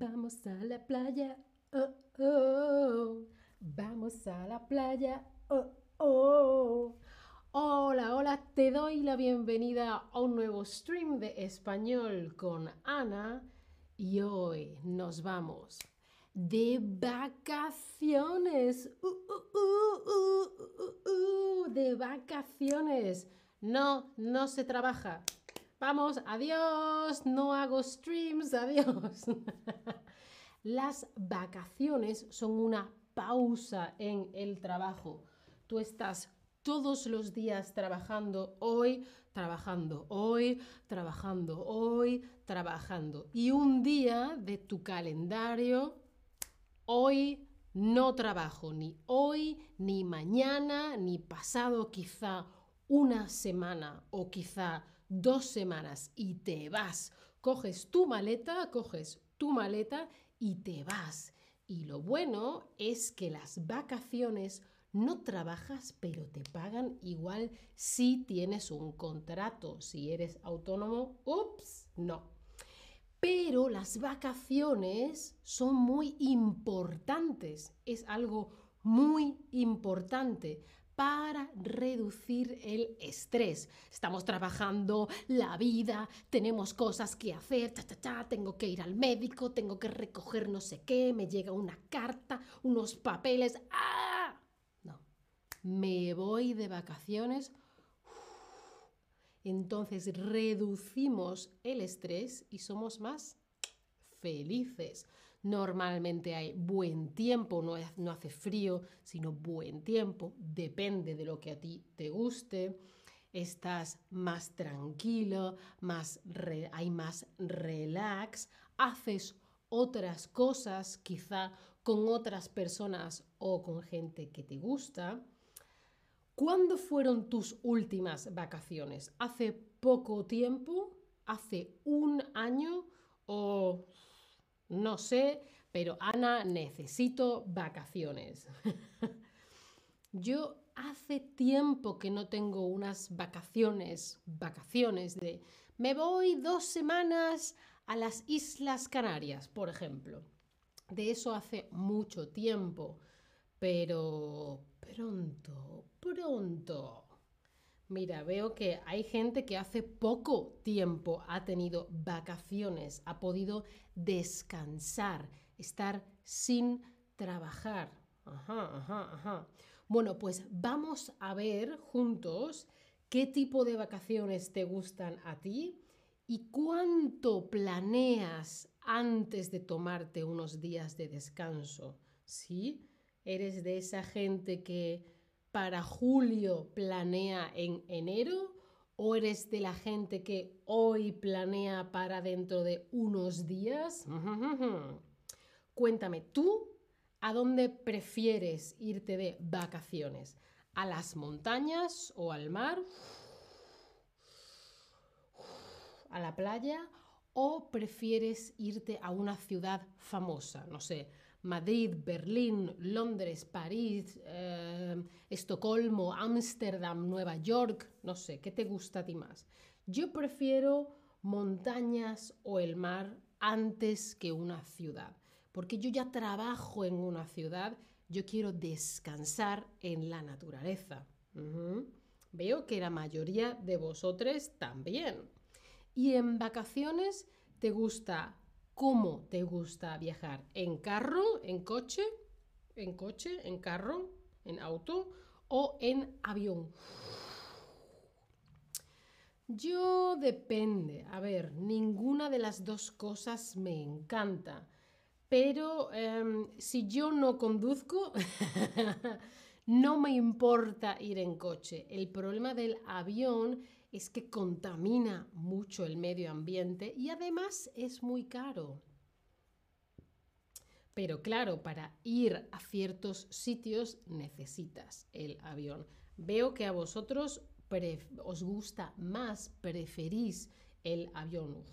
Vamos a la playa, oh, oh. Vamos a la playa, oh, oh. Hola, hola, te doy la bienvenida a un nuevo stream de español con Ana y hoy nos vamos de vacaciones. Uh, uh, uh, de vacaciones. No, no se trabaja. Vamos, adiós, no hago streams, adiós. Las vacaciones son una pausa en el trabajo. Tú estás todos los días trabajando hoy, trabajando hoy, trabajando hoy, trabajando. Y un día de tu calendario, hoy no trabajo, ni hoy, ni mañana, ni pasado, quizá una semana o quizá dos semanas y te vas. Coges tu maleta, coges tu maleta y te vas. Y lo bueno es que las vacaciones no trabajas, pero te pagan igual si tienes un contrato. Si eres autónomo, ups, no. Pero las vacaciones son muy importantes. Es algo muy importante para reducir el estrés. Estamos trabajando la vida, tenemos cosas que hacer, tengo que ir al médico, tengo que recoger no sé qué, me llega una carta, unos papeles. ¡Ah! No, me voy de vacaciones. Entonces reducimos el estrés y somos más felices. Normalmente hay buen tiempo, no, no hace frío, sino buen tiempo, depende de lo que a ti te guste. Estás más tranquilo, más hay más relax, haces otras cosas, quizá con otras personas o con gente que te gusta. ¿Cuándo fueron tus últimas vacaciones? ¿Hace poco tiempo? ¿Hace un año? ¿O no sé, pero Ana, necesito vacaciones. Yo hace tiempo que no tengo unas vacaciones, vacaciones de me voy dos semanas a las Islas Canarias, por ejemplo. De eso hace mucho tiempo, pero pronto, pronto. Mira, veo que hay gente que hace poco tiempo ha tenido vacaciones, ha podido descansar, estar sin trabajar. Ajá, ajá, ajá. Bueno, pues vamos a ver juntos qué tipo de vacaciones te gustan a ti y cuánto planeas antes de tomarte unos días de descanso. ¿Sí? ¿Eres de esa gente que para julio planea en enero o eres de la gente que hoy planea para dentro de unos días? Cuéntame, ¿tú a dónde prefieres irte de vacaciones? ¿A las montañas o al mar? ¿A la playa? ¿O prefieres irte a una ciudad famosa? No sé, Madrid, Berlín, Londres, París, eh, Estocolmo, Ámsterdam, Nueva York, no sé, ¿qué te gusta a ti más? Yo prefiero montañas o el mar antes que una ciudad, porque yo ya trabajo en una ciudad, yo quiero descansar en la naturaleza. Veo que la mayoría de vosotros también. Y en vacaciones te gusta ¿Cómo te gusta viajar? ¿En carro? ¿En coche? ¿En coche? ¿En carro? ¿En auto? ¿O en avión? Yo depende. A ver, ninguna de las dos cosas me encanta. Pero em, si yo no conduzco, no me importa ir en coche. El problema del avión es que contamina mucho el medio ambiente y además es muy caro. Pero claro, para ir a ciertos sitios necesitas el avión. Veo que a vosotros os gusta más, preferís el avión.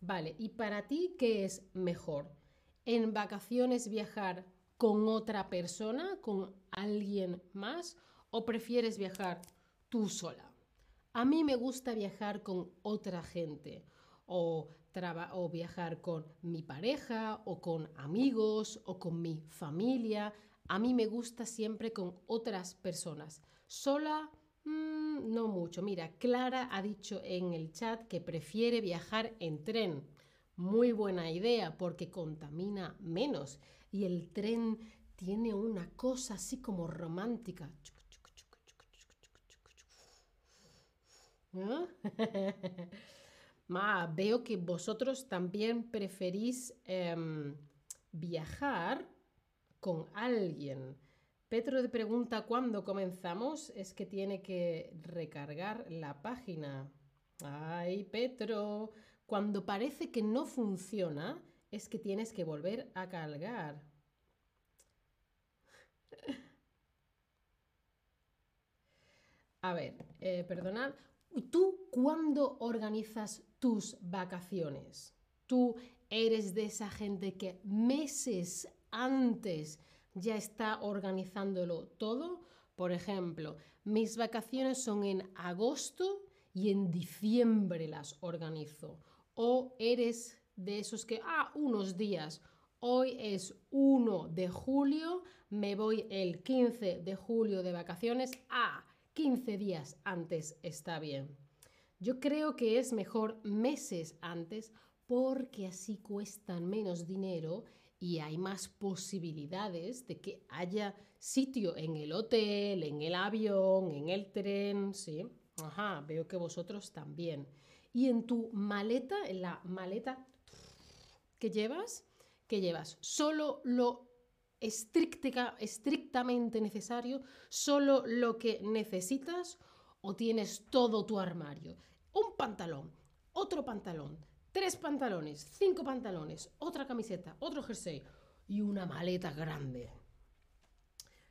Vale, ¿y para ti qué es mejor? ¿En vacaciones viajar con otra persona, con alguien más? ¿O prefieres viajar tú sola. A mí me gusta viajar con otra gente o, viajar con mi pareja o con amigos o con mi familia. A mí me gusta siempre con otras personas. Sola, mm, no mucho. Mira, Clara ha dicho en el chat que prefiere viajar en tren. Muy buena idea porque contamina menos y el tren tiene una cosa así como romántica. Ma, veo que vosotros también preferís em, viajar con alguien. Petro te pregunta cuándo comenzamos. Es que tiene que recargar la página. Ay, Petro. Cuando parece que no funciona, es que tienes que volver a cargar. A ver, eh, perdonad. ¿Tú cuándo organizas tus vacaciones? ¿Tú eres de esa gente que meses antes ya está organizándolo todo? Por ejemplo, mis vacaciones son en agosto y en diciembre las organizo. O eres de esos que, ah, unos días. Hoy es 1 de julio, me voy el 15 de julio de vacaciones. Ah, 15 días antes está bien. Yo creo que es mejor meses antes porque así cuestan menos dinero y hay más posibilidades de que haya sitio en el hotel, en el avión, en el tren, ¿sí? Ajá, veo que vosotros también. Y en tu maleta, en la maleta que llevas, que llevas solo lo estrictamente necesario, solo lo que necesitas o tienes todo tu armario. Un pantalón, otro pantalón, tres pantalones, cinco pantalones, otra camiseta, otro jersey y una maleta grande.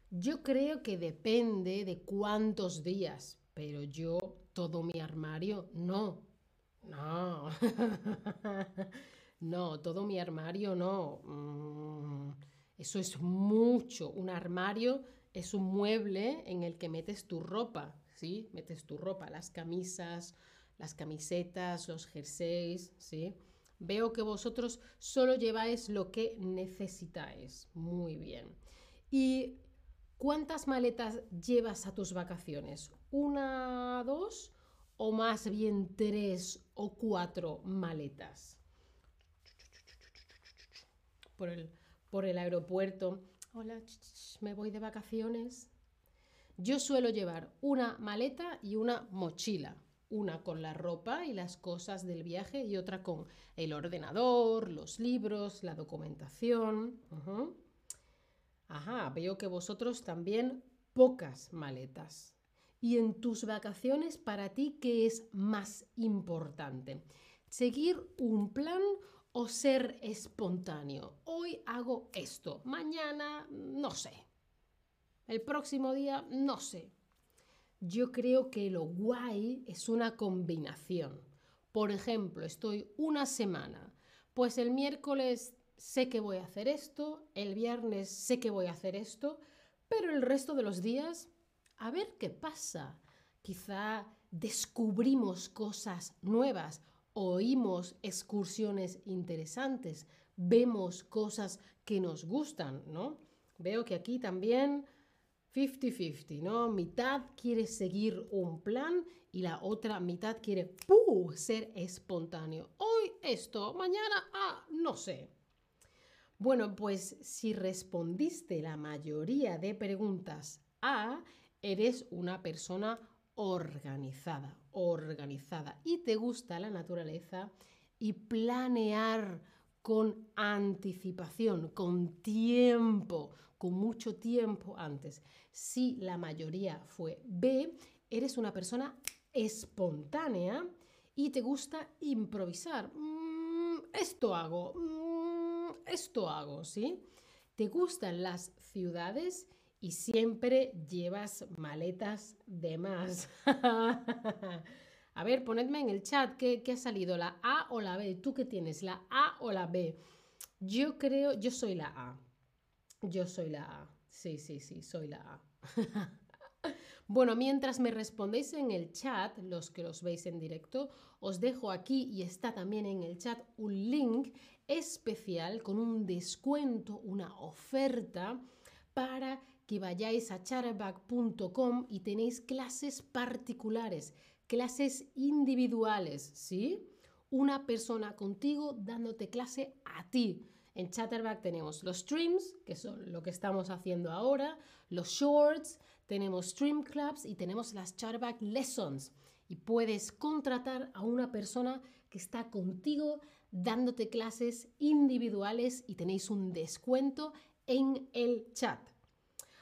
Yo creo que depende de cuántos días, pero yo todo mi armario no. No. no, todo mi armario no. Mm. Eso es mucho. Un armario es un mueble en el que metes tu ropa, ¿sí? Metes tu ropa, las camisas, las camisetas, los jerseys, ¿sí? Veo que vosotros solo lleváis lo que necesitáis. Muy bien. ¿Y cuántas maletas llevas a tus vacaciones? ¿Una, dos o más bien tres o cuatro maletas? Por el por el aeropuerto. Hola, me voy de vacaciones. Yo suelo llevar una maleta y una mochila. Una con la ropa y las cosas del viaje y otra con el ordenador, los libros, la documentación. Ajá, veo que vosotros también pocas maletas. ¿Y en tus vacaciones para ti qué es más importante? ¿Seguir un plan o ser espontáneo. Hoy hago esto, mañana no sé. El próximo día no sé. Yo creo que lo guay es una combinación. Por ejemplo, estoy una semana, pues el miércoles sé que voy a hacer esto, el viernes sé que voy a hacer esto, pero el resto de los días, a ver qué pasa. Quizá descubrimos cosas nuevas oímos excursiones interesantes, vemos cosas que nos gustan, ¿no? Veo que aquí también 50-50, ¿no? Mitad quiere seguir un plan y la otra mitad quiere ser espontáneo. Hoy esto, mañana, ah, no sé. Bueno, pues si respondiste la mayoría de preguntas A, eres una persona organizada, organizada y te gusta la naturaleza y planear con anticipación, con tiempo, con mucho tiempo antes. Si la mayoría fue B, eres una persona espontánea y te gusta improvisar. Mm, esto hago, mm, esto hago, ¿sí? Te gustan las ciudades y siempre llevas maletas de más. A ver, ponedme en el chat ¿qué, ha salido, la A o la B. ¿Tú qué tienes, la A o la B? Yo creo, yo soy la A. Yo soy la A. Sí, sí, sí, soy la A. Bueno, mientras me respondéis en el chat, los que los veis en directo, os dejo aquí y está también en el chat un link especial con un descuento, una oferta para que vayáis a chatterback.com y tenéis clases particulares, clases individuales, ¿sí? Una persona contigo dándote clase a ti. En Chatterback tenemos los streams, que son lo que estamos haciendo ahora, los shorts, tenemos stream clubs y tenemos las Chatterback lessons. Y puedes contratar a una persona que está contigo dándote clases individuales y tenéis un descuento en el chat.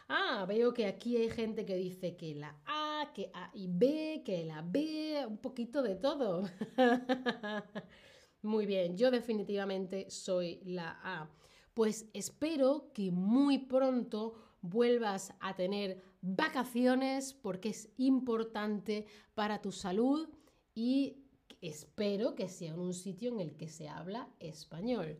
Ah, veo que aquí hay gente que dice que la A, que A y B, que la B, un poquito de todo. Muy bien, yo definitivamente soy la A. Pues espero que muy pronto vuelvas a tener vacaciones porque es importante para tu salud y espero que sea en un sitio en el que se habla español.